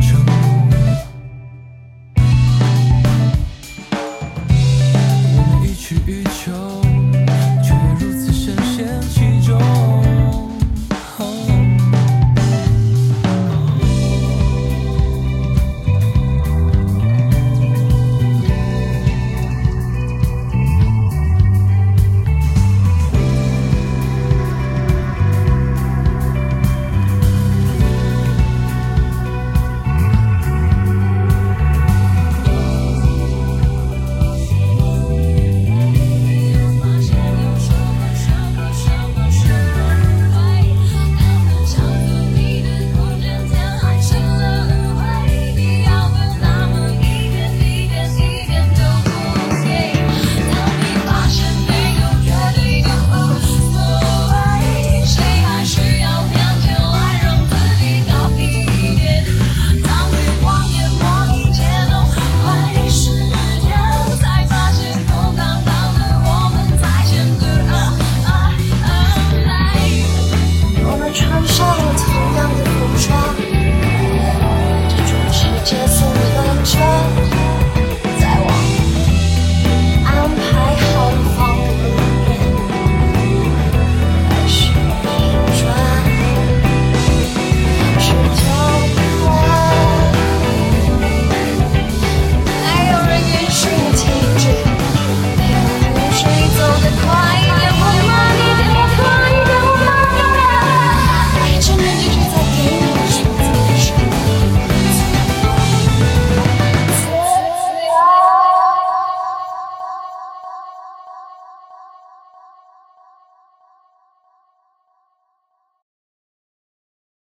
承诺。我们一曲一秋。